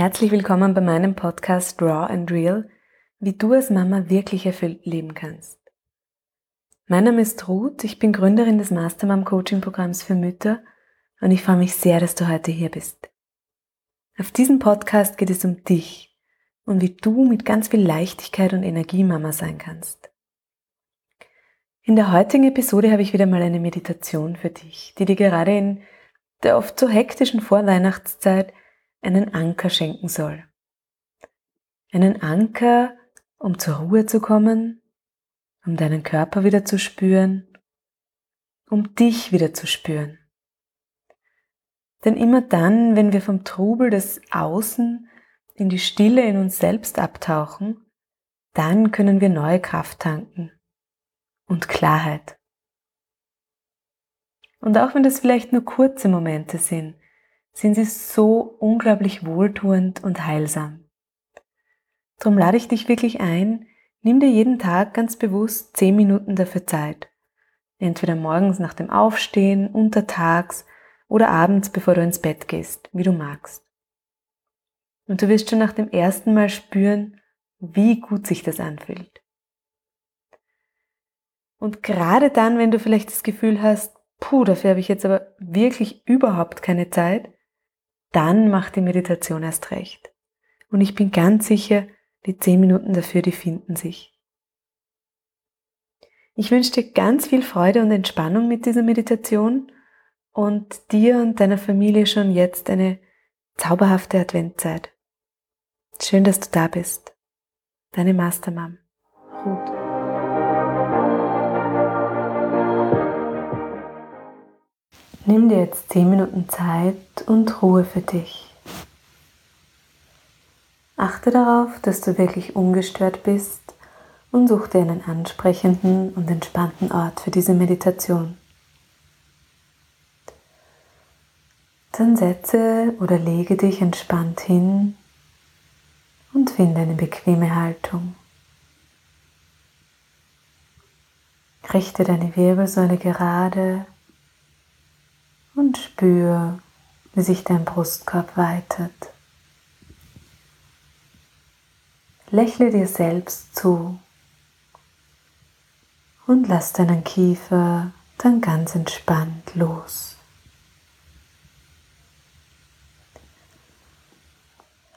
Herzlich willkommen bei meinem Podcast Raw and Real, wie du als Mama wirklich erfüllt leben kannst. Mein Name ist Ruth, ich bin Gründerin des Mastermom Coaching Programms für Mütter und ich freue mich sehr, dass du heute hier bist. Auf diesem Podcast geht es um dich und wie du mit ganz viel Leichtigkeit und Energie Mama sein kannst. In der heutigen Episode habe ich wieder mal eine Meditation für dich, die dir gerade in der oft so hektischen Vorweihnachtszeit einen Anker schenken soll. Einen Anker, um zur Ruhe zu kommen, um deinen Körper wieder zu spüren, um dich wieder zu spüren. Denn immer dann, wenn wir vom Trubel des Außen in die Stille in uns selbst abtauchen, dann können wir neue Kraft tanken und Klarheit. Und auch wenn das vielleicht nur kurze Momente sind, sind sie so unglaublich wohltuend und heilsam. Darum lade ich dich wirklich ein, nimm dir jeden Tag ganz bewusst zehn Minuten dafür Zeit. Entweder morgens nach dem Aufstehen, untertags oder abends, bevor du ins Bett gehst, wie du magst. Und du wirst schon nach dem ersten Mal spüren, wie gut sich das anfühlt. Und gerade dann, wenn du vielleicht das Gefühl hast, puh, dafür habe ich jetzt aber wirklich überhaupt keine Zeit, dann macht die Meditation erst recht. Und ich bin ganz sicher, die zehn Minuten dafür, die finden sich. Ich wünsche dir ganz viel Freude und Entspannung mit dieser Meditation und dir und deiner Familie schon jetzt eine zauberhafte Adventzeit. Schön, dass du da bist. Deine Mastermam, Ruth. Nimm dir jetzt 10 Minuten Zeit und Ruhe für dich. Achte darauf, dass du wirklich ungestört bist und such dir einen ansprechenden und entspannten Ort für diese Meditation. Dann setze oder lege dich entspannt hin und finde eine bequeme Haltung. Richte deine Wirbelsäule gerade und spür, wie sich dein Brustkorb weitet. Lächle dir selbst zu und lass deinen Kiefer dann ganz entspannt los.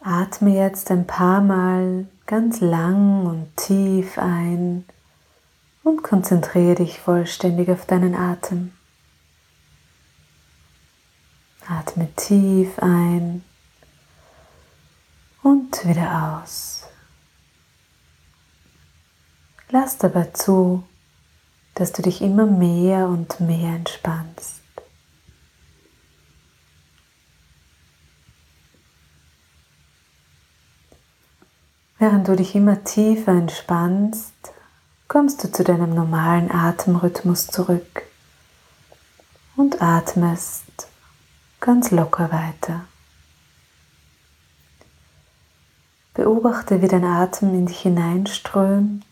Atme jetzt ein paar Mal ganz lang und tief ein und konzentriere dich vollständig auf deinen Atem. Atme tief ein und wieder aus. Lass dabei zu, dass du dich immer mehr und mehr entspannst. Während du dich immer tiefer entspannst, kommst du zu deinem normalen Atemrhythmus zurück und atmest ganz locker weiter. Beobachte, wie dein Atem in dich hineinströmt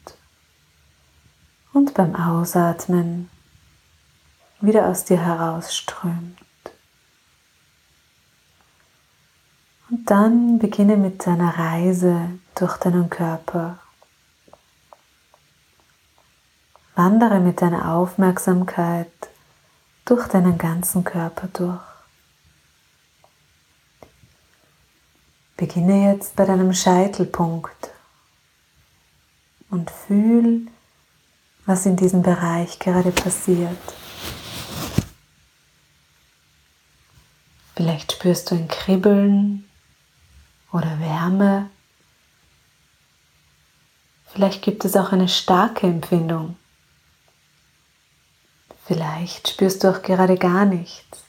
und beim Ausatmen wieder aus dir herausströmt. Und dann beginne mit deiner Reise durch deinen Körper. Wandere mit deiner Aufmerksamkeit durch deinen ganzen Körper durch. Beginne jetzt bei deinem Scheitelpunkt und fühl, was in diesem Bereich gerade passiert. Vielleicht spürst du ein Kribbeln oder Wärme. Vielleicht gibt es auch eine starke Empfindung. Vielleicht spürst du auch gerade gar nichts.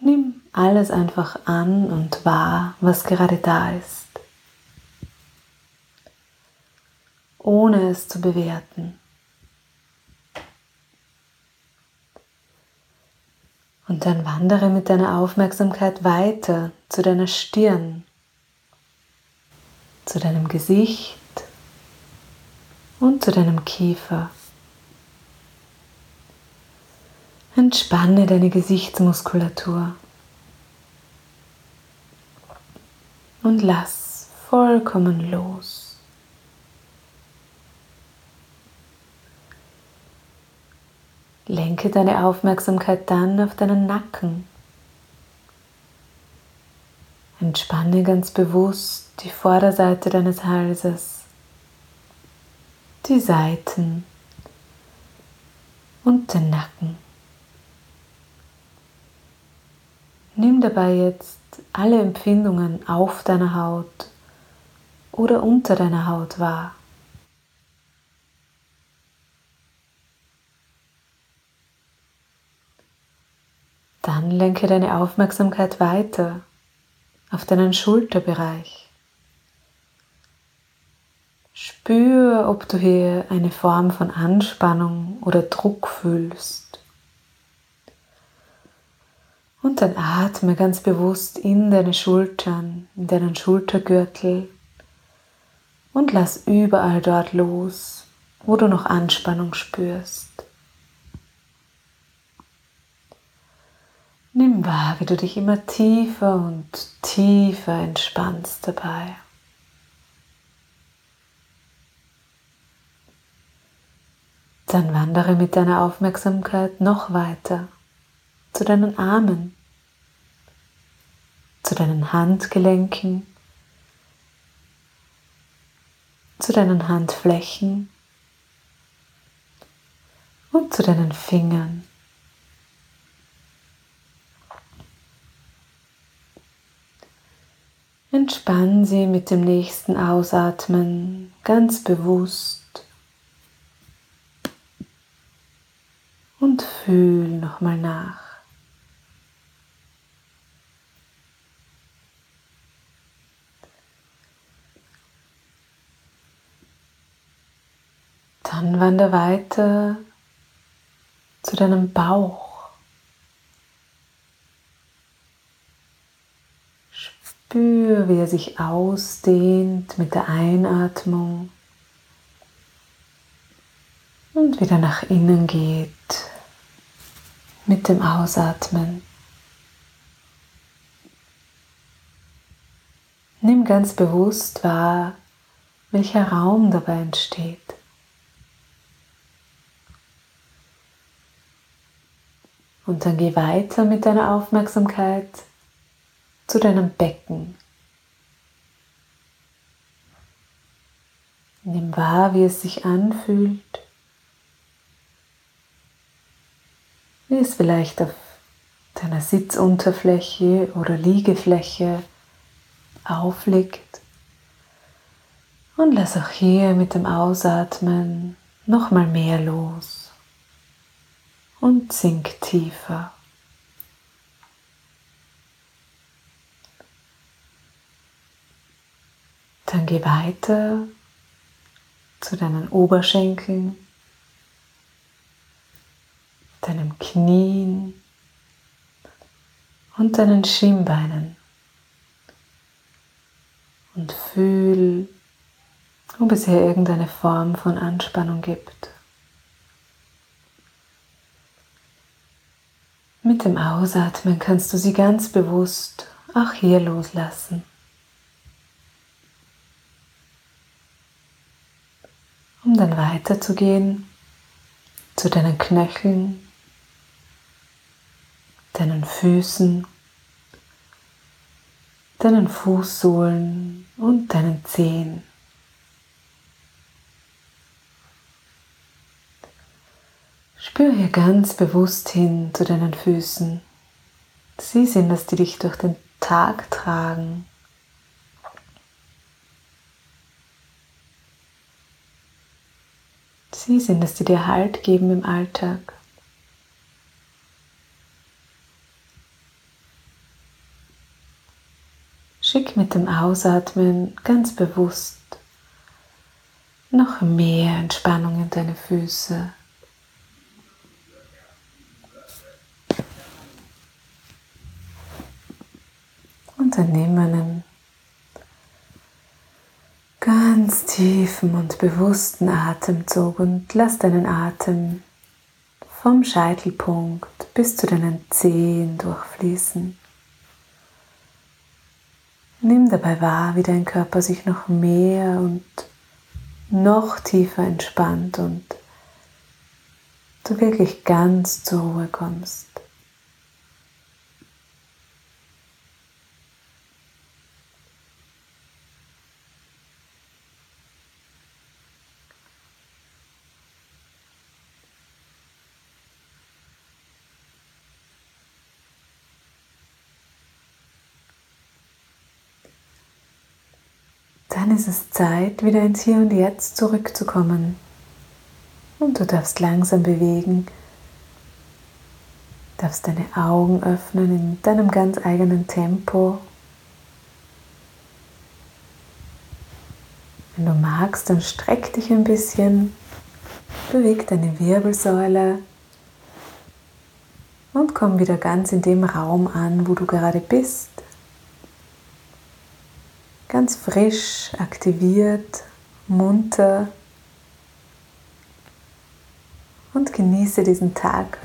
Nimm alles einfach an und wahr, was gerade da ist, ohne es zu bewerten. Und dann wandere mit deiner Aufmerksamkeit weiter zu deiner Stirn, zu deinem Gesicht und zu deinem Kiefer. Entspanne deine Gesichtsmuskulatur. Und lass vollkommen los. Lenke deine Aufmerksamkeit dann auf deinen Nacken. Entspanne ganz bewusst die Vorderseite deines Halses, die Seiten und den Nacken. Nimm dabei jetzt alle Empfindungen auf deiner Haut oder unter deiner Haut wahr. Dann lenke deine Aufmerksamkeit weiter auf deinen Schulterbereich. Spür, ob du hier eine Form von Anspannung oder Druck fühlst. Und dann atme ganz bewusst in deine Schultern, in deinen Schultergürtel und lass überall dort los, wo du noch Anspannung spürst. Nimm wahr, wie du dich immer tiefer und tiefer entspannst dabei. Dann wandere mit deiner Aufmerksamkeit noch weiter zu deinen Armen, zu deinen Handgelenken, zu deinen Handflächen und zu deinen Fingern. Entspann sie mit dem nächsten Ausatmen ganz bewusst und fühl nochmal nach. Dann wander weiter zu deinem Bauch. Spür, wie er sich ausdehnt mit der Einatmung und wieder nach innen geht mit dem Ausatmen. Nimm ganz bewusst wahr, welcher Raum dabei entsteht. Und dann geh weiter mit deiner Aufmerksamkeit zu deinem Becken. Nimm wahr, wie es sich anfühlt, wie es vielleicht auf deiner Sitzunterfläche oder Liegefläche aufliegt. Und lass auch hier mit dem Ausatmen nochmal mehr los und sink tiefer. Dann geh weiter zu deinen Oberschenkeln, deinem Knien und deinen Schienbeinen und fühl, ob es hier irgendeine Form von Anspannung gibt. Mit dem Ausatmen kannst du sie ganz bewusst auch hier loslassen. um dann weiterzugehen zu deinen Knöcheln, deinen Füßen, deinen Fußsohlen und deinen Zehen. Spür hier ganz bewusst hin zu deinen Füßen. Sie sind es, die dich durch den Tag tragen. Sie sind es, die dir Halt geben im Alltag. Schick mit dem Ausatmen ganz bewusst noch mehr Entspannung in deine Füße. Und dann nimm einen ganz tiefen und bewussten Atemzug und lass deinen Atem vom Scheitelpunkt bis zu deinen Zehen durchfließen. Nimm dabei wahr, wie dein Körper sich noch mehr und noch tiefer entspannt und du wirklich ganz zur Ruhe kommst. Dann ist es Zeit, wieder ins Hier und Jetzt zurückzukommen. Und du darfst langsam bewegen, darfst deine Augen öffnen in deinem ganz eigenen Tempo. Wenn du magst, dann streck dich ein bisschen, beweg deine Wirbelsäule und komm wieder ganz in dem Raum an, wo du gerade bist ganz frisch, aktiviert, munter und genieße diesen Tag